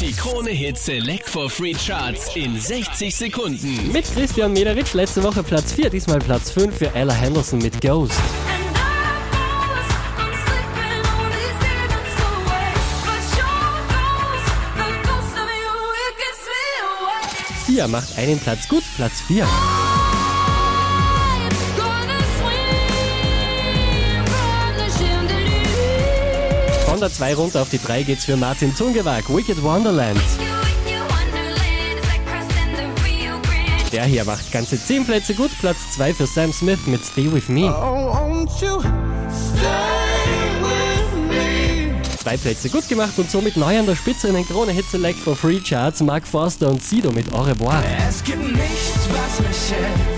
Die Krone Hit Select for Free Charts in 60 Sekunden. Mit Christian Mederitsch letzte Woche Platz 4, diesmal Platz 5 für Ella Henderson mit Ghost. Sia macht einen Platz gut, Platz 4. Von der 2 runter auf die 3 geht's für Martin Zungewag, Wicked Wonderland. Der hier macht ganze 10 Plätze gut, Platz 2 für Sam Smith mit Stay With Me. Zwei Plätze gut gemacht und somit neu an der Spitze in den Krone Hit Select for Free Charts Mark Forster und Sido mit Au revoir. Es gibt nichts, was mich hält.